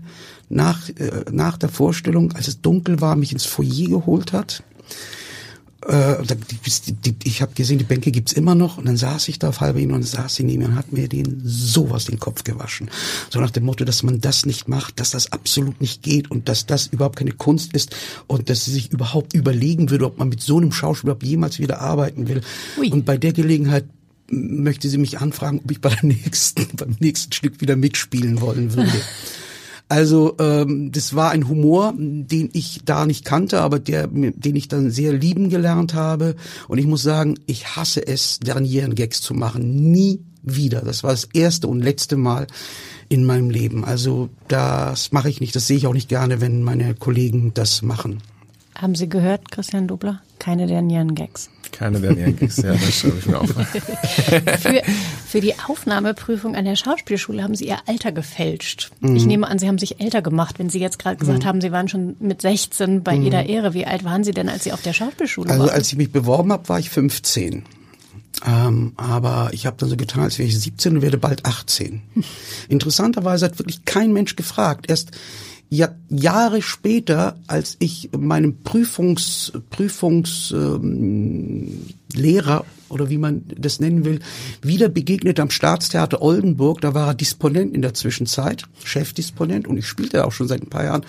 nach, äh, nach der Vorstellung, als es dunkel war, mich ins Foyer geholt hat äh, die, die, ich habe gesehen, die Bänke gibt's immer noch. Und dann saß ich da auf halber Ihnen und saß sie neben mir und hat mir den sowas den Kopf gewaschen. So nach dem Motto, dass man das nicht macht, dass das absolut nicht geht und dass das überhaupt keine Kunst ist und dass sie sich überhaupt überlegen würde, ob man mit so einem Schauspieler jemals wieder arbeiten will. Ui. Und bei der Gelegenheit möchte sie mich anfragen, ob ich bei der nächsten, beim nächsten Stück wieder mitspielen wollen würde. Also ähm, das war ein Humor, den ich da nicht kannte, aber der, den ich dann sehr lieben gelernt habe. Und ich muss sagen, ich hasse es, Dernieren-Gags zu machen. Nie wieder. Das war das erste und letzte Mal in meinem Leben. Also das mache ich nicht. Das sehe ich auch nicht gerne, wenn meine Kollegen das machen. Haben Sie gehört, Christian Dobler? Keine der Nierengags. Keine der Nierengags, ja, das schreibe ich mir auf. für, für die Aufnahmeprüfung an der Schauspielschule haben Sie Ihr Alter gefälscht. Mhm. Ich nehme an, Sie haben sich älter gemacht, wenn Sie jetzt gerade gesagt mhm. haben, Sie waren schon mit 16 bei mhm. jeder Ehre. Wie alt waren Sie denn, als Sie auf der Schauspielschule also, waren? Also als ich mich beworben habe, war ich 15. Ähm, aber ich habe dann so getan, als wäre ich 17 und werde bald 18. Interessanterweise hat wirklich kein Mensch gefragt. Erst ja, Jahre später, als ich meinem Prüfungs, Prüfungslehrer ähm, Lehrer, oder wie man das nennen will, wieder begegnet am Staatstheater Oldenburg. Da war er Disponent in der Zwischenzeit, Chefdisponent, und ich spielte auch schon seit ein paar Jahren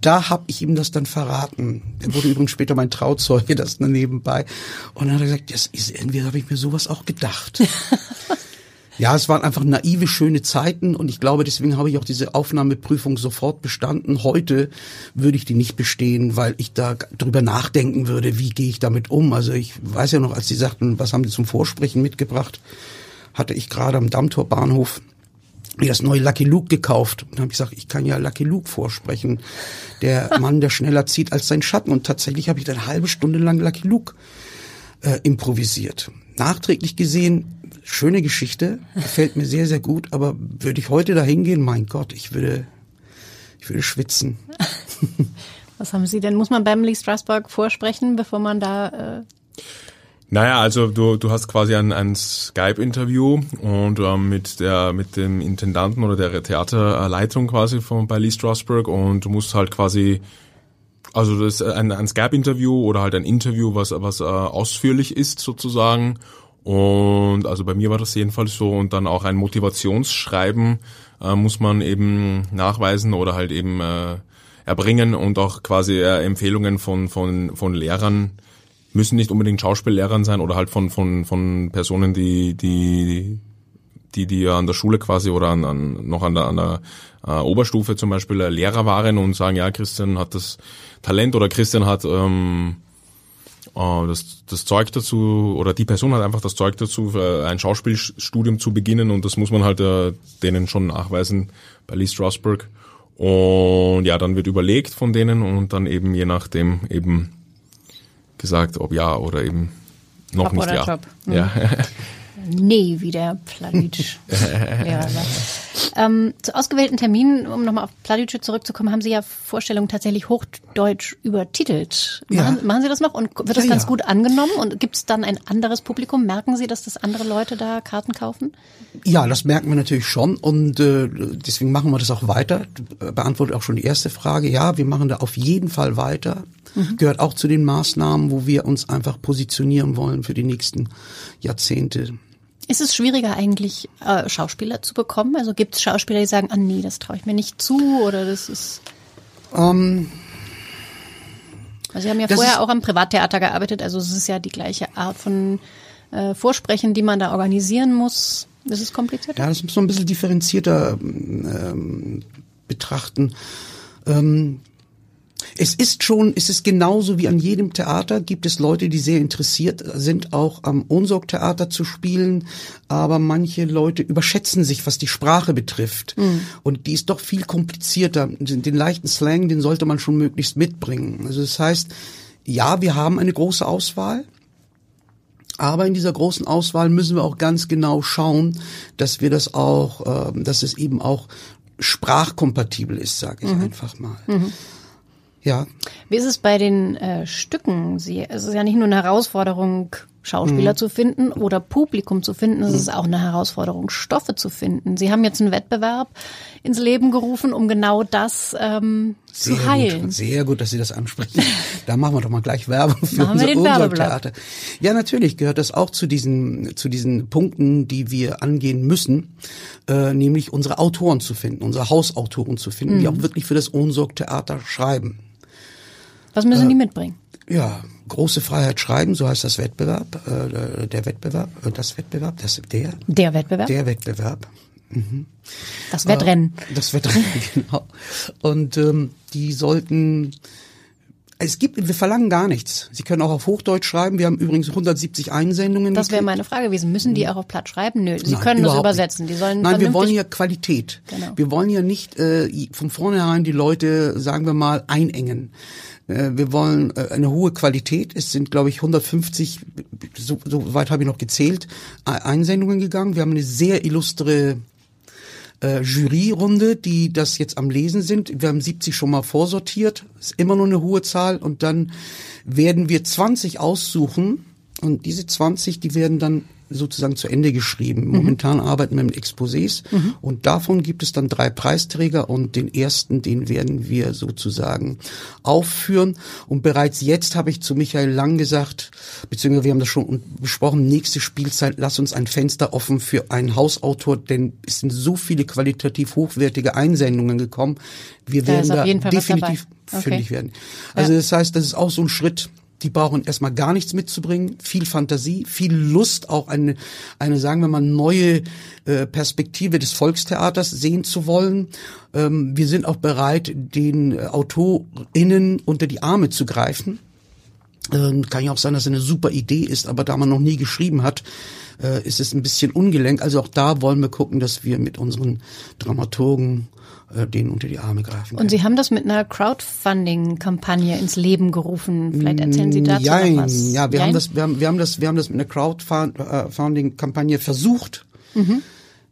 da habe ich ihm das dann verraten. Er wurde übrigens später mein Trauzeuge, das nebenbei. Und dann hat er gesagt, das ist irgendwie, habe ich mir sowas auch gedacht. Ja, es waren einfach naive, schöne Zeiten und ich glaube, deswegen habe ich auch diese Aufnahmeprüfung sofort bestanden. Heute würde ich die nicht bestehen, weil ich da drüber nachdenken würde, wie gehe ich damit um. Also ich weiß ja noch, als sie sagten, was haben sie zum Vorsprechen mitgebracht, hatte ich gerade am Dammtor Bahnhof mir das neue Lucky Luke gekauft und habe gesagt, ich kann ja Lucky Luke vorsprechen. Der Mann, der schneller zieht als sein Schatten. Und tatsächlich habe ich dann eine halbe Stunde lang Lucky Luke äh, improvisiert. Nachträglich gesehen schöne Geschichte, gefällt mir sehr, sehr gut, aber würde ich heute da hingehen, mein Gott, ich würde, ich würde schwitzen. Was haben Sie denn? Muss man beim Lee Strasberg vorsprechen, bevor man da... Äh naja, also du, du hast quasi ein, ein Skype-Interview und ähm, mit der mit dem Intendanten oder der Theaterleitung quasi von bei Lee Strasberg und du musst halt quasi also das ist ein, ein Skype-Interview oder halt ein Interview, was was äh, ausführlich ist sozusagen und also bei mir war das jedenfalls so. Und dann auch ein Motivationsschreiben äh, muss man eben nachweisen oder halt eben äh, erbringen und auch quasi äh, Empfehlungen von, von, von Lehrern. Müssen nicht unbedingt Schauspiellehrern sein oder halt von, von, von Personen, die, die, die, die an der Schule quasi oder an, an, noch an der, an der äh, Oberstufe zum Beispiel äh, Lehrer waren und sagen, ja, Christian hat das Talent oder Christian hat ähm, äh, das, das Zeug dazu, oder die Person hat einfach das Zeug dazu, ein Schauspielstudium zu beginnen und das muss man halt äh, denen schon nachweisen bei Lee Strasberg. Und ja, dann wird überlegt von denen und dann eben je nachdem eben gesagt, ob ja oder eben noch Job nicht ja. Job. Mhm. Ja. Nee, wie der Pladic. ja, ähm, zu ausgewählten Terminen, um nochmal auf Pladic zurückzukommen, haben Sie ja Vorstellungen tatsächlich hochdeutsch übertitelt. Machen, Ja. machen Sie das noch und wird das Ja, ganz ja. gut angenommen? Und gibt es dann ein anderes Publikum? Merken Sie, dass das andere Leute da Karten kaufen? Ja, das merken wir natürlich schon und äh, deswegen machen wir das auch weiter. Beantwortet auch schon die erste Frage. Ja, wir machen da auf jeden Fall weiter. Gehört auch zu den Maßnahmen, wo wir uns einfach positionieren wollen für die nächsten Jahrzehnte. Ist es schwieriger eigentlich, äh, Schauspieler zu bekommen? Also gibt es Schauspieler, die sagen, ah nee, das traue ich mir nicht zu oder das ist... also Sie haben ja vorher auch am Privattheater gearbeitet, also es ist ja die gleiche Art von äh, Vorsprechen, die man da organisieren muss. Das ist komplizierter. Ja, das muss man ein bisschen differenzierter ähm, betrachten. Ähm, es ist schon, es ist genauso wie an jedem Theater, gibt es Leute, die sehr interessiert sind, auch am Unsorg-Theater zu spielen, aber manche Leute überschätzen sich, was die Sprache betrifft. Und die ist doch viel komplizierter. Den, leichten Slang, den sollte man schon möglichst mitbringen. Also das heißt, ja, wir haben eine große Auswahl. Aber in dieser großen Auswahl müssen wir auch ganz genau schauen, dass wir das auch, ähm, dass es eben auch sprachkompatibel ist, sage ich einfach mal. Ja, Wie ist es bei den äh, Stücken? Sie, es ist ja nicht nur eine Herausforderung, Schauspieler Mhm. zu finden oder Publikum zu finden, es ist auch eine Herausforderung, Stoffe zu finden. Sie haben jetzt einen Wettbewerb ins Leben gerufen, um genau das ähm, zu sehr heilen. gut, sehr gut, dass Sie das ansprechen. Da machen wir doch mal gleich Werbung für Machen unser Werbeblock. Theater. Ja, natürlich gehört das auch zu diesen zu diesen Punkten, die wir angehen müssen, äh, nämlich unsere Autoren zu finden, unsere Hausautoren zu finden, Mhm. die auch wirklich für das Ohnsorg-Theater schreiben. Was Äh, müssen die mitbringen? Ja, große Freiheit schreiben, so heißt das Wettbewerb, äh, der Wettbewerb, äh, das Wettbewerb, das der, Der Wettbewerb? der Wettbewerb. das Wettrennen. Das Wettrennen, genau. Und ähm, die sollten. Es gibt, wir verlangen gar nichts. Sie können auch auf Hochdeutsch schreiben. Wir haben übrigens 170 Einsendungen. Das wäre meine Frage gewesen. Müssen die auch auf Platt schreiben? Nö, sie Nein, können das übersetzen. Nicht. Die sollen Nein, wir wollen ja Qualität. Genau. Wir wollen ja nicht äh, von vornherein die Leute, sagen wir mal, einengen. Äh, wir wollen äh, eine hohe Qualität. Es sind, glaube ich, 150, so, so weit habe ich noch gezählt, E- Einsendungen gegangen. Wir haben eine sehr illustre äh, Juryrunde, die das jetzt am Lesen sind. Wir haben 70 schon mal vorsortiert. Ist immer noch eine hohe Zahl. Und dann werden wir 20 aussuchen. Und diese 20, die werden dann sozusagen zu Ende geschrieben. Momentan arbeiten wir mit Exposés und davon gibt es dann drei Preisträger und den ersten, den werden wir sozusagen aufführen. Und bereits jetzt habe ich zu Michael Lang gesagt, beziehungsweise wir haben das schon besprochen, nächste Spielzeit, lass uns ein Fenster offen für einen Hausautor, denn es sind so viele qualitativ hochwertige Einsendungen gekommen. Wir Da werden da definitiv. Okay. fündig werden. Also Ja. das heißt, das ist auch so ein Schritt, die brauchen erstmal gar nichts mitzubringen, viel Fantasie, viel Lust, auch eine, eine sagen wir mal, neue äh, Perspektive des Volkstheaters sehen zu wollen. Ähm, wir sind auch bereit, den äh, AutorInnen unter die Arme zu greifen. Ähm, kann ja auch sein, dass es eine super Idee ist, aber da man noch nie geschrieben hat, äh, ist es ein bisschen ungelenk. Also auch da wollen wir gucken, dass wir mit unseren Dramaturgen äh, denen unter die Arme greifen. Und Sie haben das mit einer Crowdfunding-Kampagne ins Leben gerufen. Vielleicht erzählen Sie dazu Jein. noch was. Ja, wir Jein? haben das, wir haben, wir haben das, wir haben das mit einer Crowdfunding-Kampagne versucht. Mhm.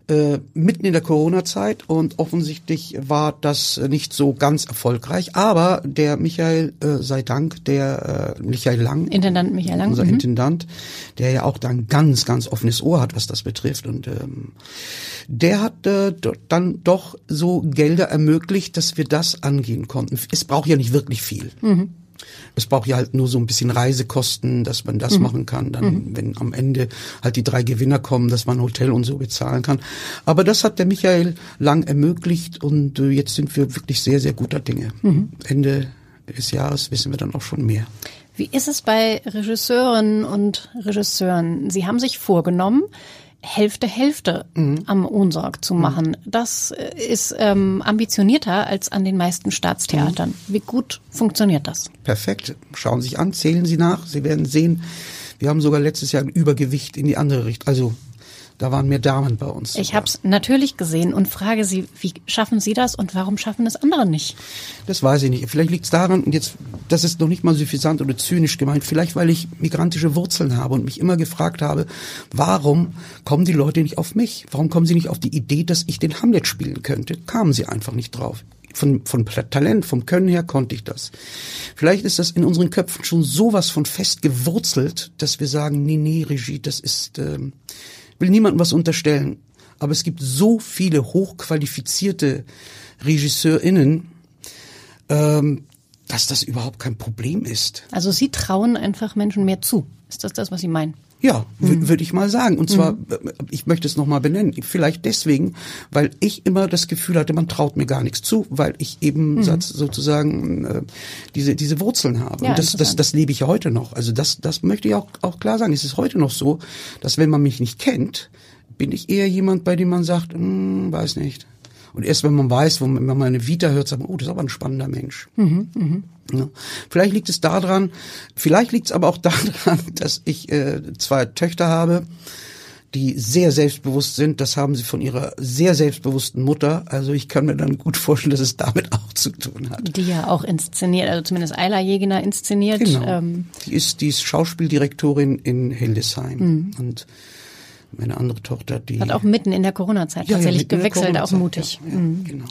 Äh, mitten in der Corona-Zeit und offensichtlich war das nicht so ganz erfolgreich. Aber der Michael, äh, sei Dank, der äh, Michael Lang, Intendant Michael Lang. unser mhm. Intendant, der ja auch da ein ganz, ganz offenes Ohr hat, was das betrifft. Und ähm, der hat äh, dann doch so Gelder ermöglicht, dass wir das angehen konnten. Es braucht ja nicht wirklich viel. Es braucht ja halt nur so ein bisschen Reisekosten, dass man das machen kann. Dann, wenn am Ende halt die drei Gewinner kommen, dass man Hotel und so bezahlen kann. Aber das hat der Michael Lang ermöglicht und äh, jetzt sind wir wirklich sehr, sehr guter Dinge. Ende des Jahres wissen wir dann auch schon mehr. Wie ist es bei Regisseurinnen und Regisseuren? Sie haben sich vorgenommen, Hälfte Hälfte Mhm. am Ohnsorg zu machen. Das ist ähm, ambitionierter als an den meisten Staatstheatern. Mhm. Wie gut funktioniert das? Perfekt. Schauen Sie sich an, zählen Sie nach. Sie werden sehen, wir haben sogar letztes Jahr ein Übergewicht in die andere Richtung. Also da waren mehr Damen bei uns. Ich habe es natürlich gesehen und frage Sie, wie schaffen Sie das und warum schaffen es andere nicht? Das weiß ich nicht. Vielleicht liegt es daran, und jetzt, das ist noch nicht mal suffisant oder zynisch gemeint, vielleicht weil ich migrantische Wurzeln habe und mich immer gefragt habe, warum kommen die Leute nicht auf mich? Warum kommen sie nicht auf die Idee, dass ich den Hamlet spielen könnte? Kamen sie einfach nicht drauf. Von, von Talent, vom Können her konnte ich das. Vielleicht ist das in unseren Köpfen schon sowas von fest gewurzelt, dass wir sagen, nee, nee, Regie, das ist, ähm, will niemandem was unterstellen. Aber es gibt so viele hochqualifizierte RegisseurInnen, ähm, dass das überhaupt kein Problem ist. Also Sie trauen einfach Menschen mehr zu. Ist das das, was Sie meinen? Ja, wür- würde ich mal sagen. Und zwar, äh, ich möchte es nochmal benennen, vielleicht deswegen, weil ich immer das Gefühl hatte, man traut mir gar nichts zu, weil ich eben Satz- sozusagen äh, diese, diese Wurzeln habe. Ja, Und das, das, das lebe ich ja heute noch. Also das, das möchte ich auch, auch klar sagen. Es ist heute noch so, dass wenn man mich nicht kennt, bin ich eher jemand, bei dem man sagt, hm, weiß nicht. Und erst wenn man weiß, wo man, wenn man eine Vita hört, sagt man, oh, das ist aber ein spannender Mensch. Ja. Vielleicht liegt es daran, vielleicht liegt es aber auch daran, dass ich äh, zwei Töchter habe, die sehr selbstbewusst sind. Das haben sie von ihrer sehr selbstbewussten Mutter. Also ich kann mir dann gut vorstellen, dass es damit auch zu tun hat. Die ja auch inszeniert, also zumindest Ayla Jegener inszeniert. Genau. Ähm, die ist die ist Schauspieldirektorin in Hildesheim und meine andere Tochter, die hat auch mitten in der Corona-Zeit Ja, ja, tatsächlich der gewechselt, auch mutig. Ja, ja, Mhm. genau.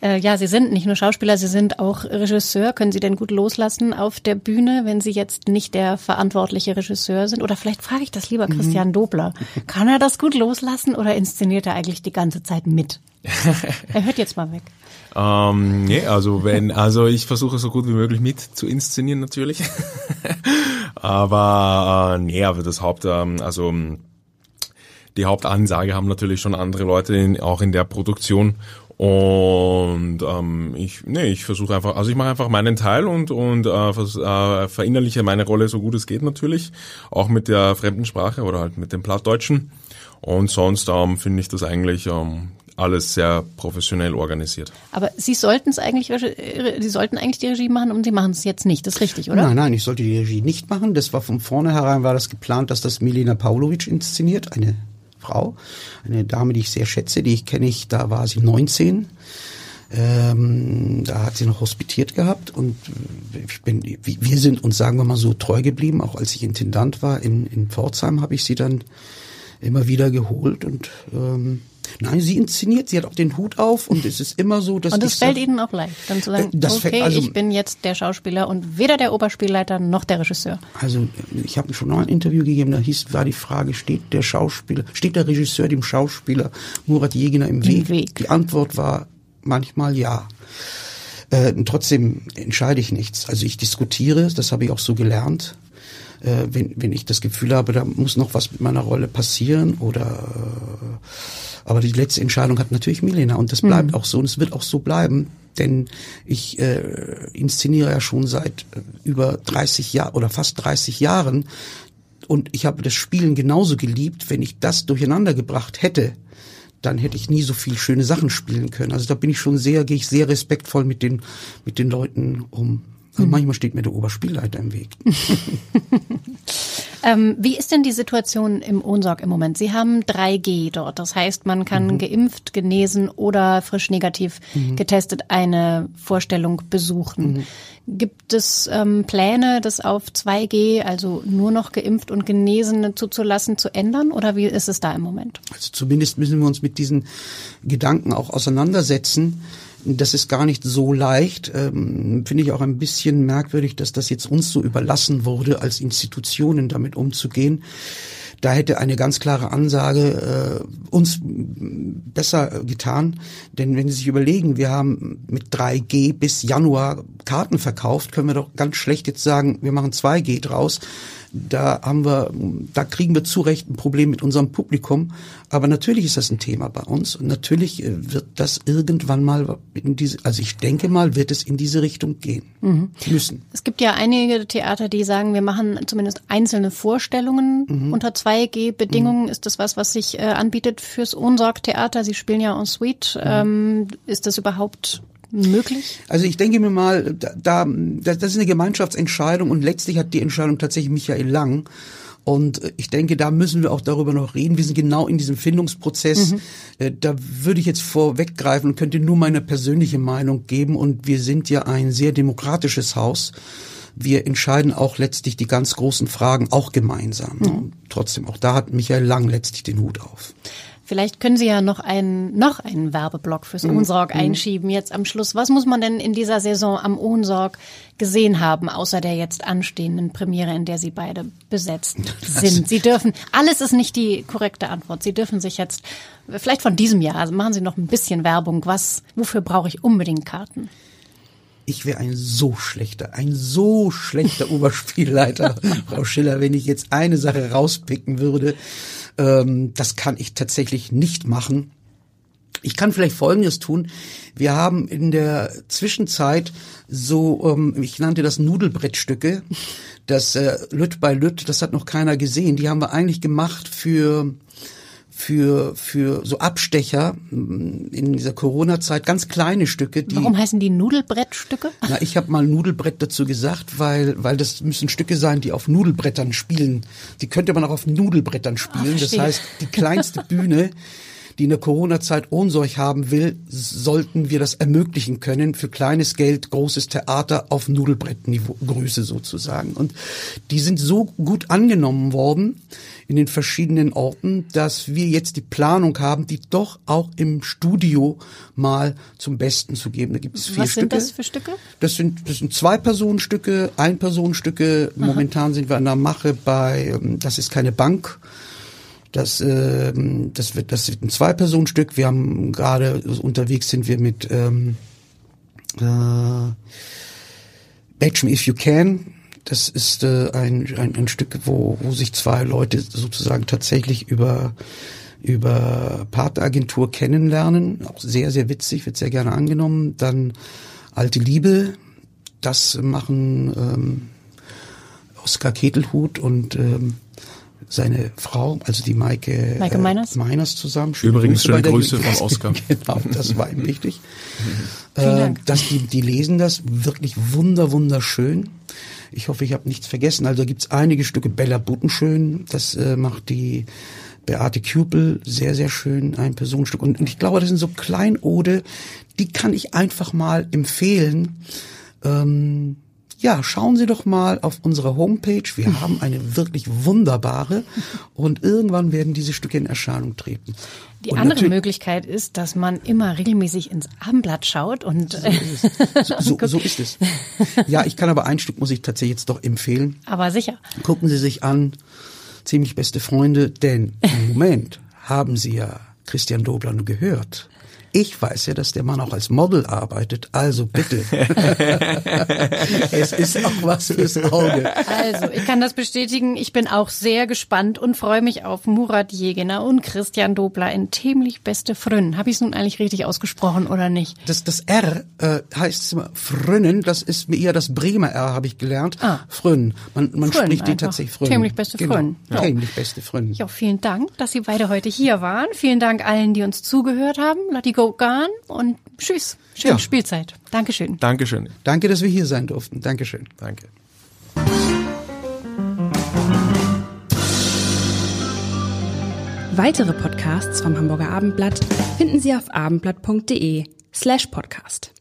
Äh, ja, Sie sind nicht nur Schauspieler, Sie sind auch Regisseur. Können Sie denn gut loslassen auf der Bühne, wenn Sie jetzt nicht der verantwortliche Regisseur sind? Oder vielleicht frage ich das lieber Mhm. Christian Dobler. Kann er das gut loslassen oder inszeniert er eigentlich die ganze Zeit mit? er hört jetzt mal weg. Ähm, nee, also wenn, also ich versuche so gut wie möglich mit zu inszenieren natürlich. aber äh, nee, aber das Haupt, ähm, also die Hauptansage haben natürlich schon andere Leute in, auch in der Produktion. Und ähm, ich, nee, ich versuche einfach, also ich mache einfach meinen Teil und und äh, vers, äh, verinnerliche meine Rolle so gut es geht natürlich, auch mit der fremden Sprache oder halt mit dem Plattdeutschen. Und sonst ähm, finde ich das eigentlich ähm, alles sehr professionell organisiert. Aber Sie sollten es eigentlich, äh, Sie sollten eigentlich die Regie machen und Sie machen es jetzt nicht. Das ist richtig, oder? Nein, nein, ich sollte die Regie nicht machen. Das war von vornherein war das geplant, dass das Milena Pavlovic inszeniert, eine Frau, eine Dame, die ich sehr schätze, die ich kenne ich, da war sie 19. Ähm, da hat sie noch hospitiert gehabt und ich bin, wir sind uns, sagen wir mal so, treu geblieben. Auch als ich Intendant war in, in Pforzheim, habe ich sie dann immer wieder geholt und ähm, Nein, sie inszeniert, sie hat auch den Hut auf und es ist immer so, dass Und es ich fällt sag- Ihnen auch leicht, dann zu sagen, Äh, das okay, also- ich bin jetzt der Schauspieler und weder der Oberspielleiter noch der Regisseur. Also ich habe schon noch ein Interview gegeben, da hieß, war die Frage, steht der Schauspieler, steht der Regisseur dem Schauspieler Murat Jegener im Weg? Weg. Die Antwort war manchmal ja. Äh, trotzdem entscheide ich nichts. Also ich diskutiere, das habe ich auch so gelernt. Äh, wenn, wenn ich das Gefühl habe, da muss noch was mit meiner Rolle passieren oder äh, aber die letzte Entscheidung hat natürlich Milena und das bleibt auch so und es wird auch so bleiben, denn ich äh, inszeniere ja schon seit äh, über 30 Jahren oder fast 30 Jahren und ich habe das Spielen genauso geliebt, wenn ich das durcheinander gebracht hätte, dann hätte ich nie so viel schöne Sachen spielen können. Also da bin ich schon sehr, gehe ich sehr respektvoll mit den mit den Leuten um. Also Manchmal steht mir der Oberspielleiter im Weg. Ähm, wie ist denn die Situation im Ohnsorg im Moment? Sie haben 3G dort. Das heißt, man kann Mhm. geimpft, genesen oder frisch negativ getestet eine Vorstellung besuchen. Mhm. Gibt es ähm, Pläne, das auf 2G, also nur noch geimpft und Genesene zuzulassen, zu ändern? Oder wie ist es da im Moment? Also zumindest müssen wir uns mit diesen Gedanken auch auseinandersetzen. Das ist gar nicht so leicht. Ähm, Finde ich auch ein bisschen merkwürdig, dass das jetzt uns so überlassen wurde, als Institutionen damit umzugehen. Da hätte eine ganz klare Ansage äh, uns besser getan. Denn wenn Sie sich überlegen, wir haben mit 3G bis Januar Karten verkauft, können wir doch ganz schlecht jetzt sagen, wir machen 2G draus. Da haben wir, da kriegen wir zu Recht ein Problem mit unserem Publikum. Aber natürlich ist das ein Thema bei uns und natürlich äh, wird das irgendwann mal in diese, also ich denke mal, wird es in diese Richtung gehen müssen. Es gibt ja einige Theater, die sagen, wir machen zumindest einzelne Vorstellungen Mhm. unter 2G-Bedingungen. Ist das was, was sich äh, anbietet fürs Ohnsorg-Theater? Sie spielen ja en suite. Mhm. Ähm, ist das überhaupt möglich? Also ich denke mir mal, da, da das ist eine Gemeinschaftsentscheidung und letztlich hat die Entscheidung tatsächlich Michael Lang. Und äh, ich denke, da müssen wir auch darüber noch reden. Wir sind genau in diesem Findungsprozess. Äh, Da würde ich jetzt vorweggreifen und könnte nur meine persönliche Meinung geben. Und wir sind ja ein sehr demokratisches Haus. Wir entscheiden auch letztlich die ganz großen Fragen auch gemeinsam. Und trotzdem, auch da hat Michael Lang letztlich den Hut auf. Vielleicht können Sie ja noch einen, noch einen Werbeblock fürs Mhm. Ohnsorg einschieben jetzt am Schluss. Was muss man denn in dieser Saison am Ohnsorg gesehen haben, außer der jetzt anstehenden Premiere, in der Sie beide besetzt sind? Sie dürfen, alles ist nicht die korrekte Antwort. Sie dürfen sich jetzt, vielleicht von diesem Jahr, also machen Sie noch ein bisschen Werbung. Was, wofür brauche ich unbedingt Karten? Ich wäre ein so schlechter, ein so schlechter Oberspielleiter, Frau Schiller, wenn ich jetzt eine Sache rauspicken würde. Ähm, das kann ich tatsächlich nicht machen. Ich kann vielleicht Folgendes tun. Wir haben in der Zwischenzeit so, ähm, ich nannte das Nudelbrettstücke, das äh, Lütt bei Lütt, das hat noch keiner gesehen. Die haben wir eigentlich gemacht für für für so Abstecher mm, in dieser Corona-Zeit, ganz kleine Stücke, die Warum heißen die Nudelbrettstücke? na, ich habe mal Nudelbrett dazu gesagt, weil weil das müssen Stücke sein, die auf Nudelbrettern spielen. Die könnte man auch auf Nudelbrettern spielen. das verstehe. heißt, die kleinste Bühne, die in der Corona-Zeit Ohnsorg haben will, sollten wir das ermöglichen können für kleines Geld, großes Theater auf Nudelbrettniveau, Größe sozusagen. Und die sind so gut angenommen worden in den verschiedenen Orten, dass wir jetzt die Planung haben, die doch auch im Studio mal zum Besten zu geben. Da gibt es vier Was Stücke. sind das für Stücke? Das sind, das sind zwei Personenstücke, ein Personenstücke. Momentan sind wir an der Mache bei, ähm, das ist keine Bank. Das, ähm, das wird, das wird ein Zwei-Personenstück. Wir haben gerade also unterwegs sind wir mit ähm, äh, Batch Me If You Can. Das ist äh, ein, ein, ein Stück, wo, wo sich zwei Leute sozusagen tatsächlich über über Partneragentur kennenlernen. Auch sehr, sehr witzig, wird sehr gerne angenommen. Dann Alte Liebe, das machen ähm, Oskar Ketelhut und ähm, seine Frau, also die Maike, Maike Meiners? Meiners zusammen. Schöne Übrigens schöne bei der Grüße von Oskar. genau, das war ihm wichtig. Äh, dass die, die lesen das wirklich wunder, wunderschön. Ich hoffe, ich habe nichts vergessen. Also da gibt's einige Stücke. Bella Buttenschön, das äh, macht die Beate Küpel sehr, sehr schön, ein Personenstück. Und, und ich glaube, das sind so Kleinode, die kann ich einfach mal empfehlen. Ähm, ja, schauen Sie doch mal auf unsere Homepage. Wir haben eine wirklich wunderbare und irgendwann werden diese Stücke in Erscheinung treten. Die und andere Möglichkeit ist, dass man immer regelmäßig ins Abendblatt schaut und so ist, es. So, so ist es. Ja, ich kann aber ein Stück muss ich tatsächlich jetzt doch empfehlen. aber sicher. Gucken Sie sich an, ziemlich beste Freunde, denn im Moment haben Sie ja Christian Dobler nur gehört. Ich weiß ja, dass der Mann auch als Model arbeitet, also bitte. es ist auch was fürs Auge. Also, ich kann das bestätigen. Ich bin auch sehr gespannt und freue mich auf Murat Jegener und Christian Dobler in Themlich Beste Frünn. Habe ich es nun eigentlich richtig ausgesprochen oder nicht? Das, das R äh, heißt immer Frünnen, das ist mir eher das Bremer R, habe ich gelernt. Ah. Frünn. Man, man Frünn spricht den einfach. tatsächlich Frünn. Themlich Beste genau. Frünn. Ja. Themlich Beste Frünn. Ja, vielen Dank, dass Sie beide heute hier waren. Vielen Dank allen, die uns zugehört haben. Lati gone und tschüss. Schöne Ja. Spielzeit. Dankeschön. Dankeschön. Danke, dass wir hier sein durften. Dankeschön. Danke. Weitere Podcasts vom Hamburger Abendblatt finden Sie auf abendblatt.de slash podcast.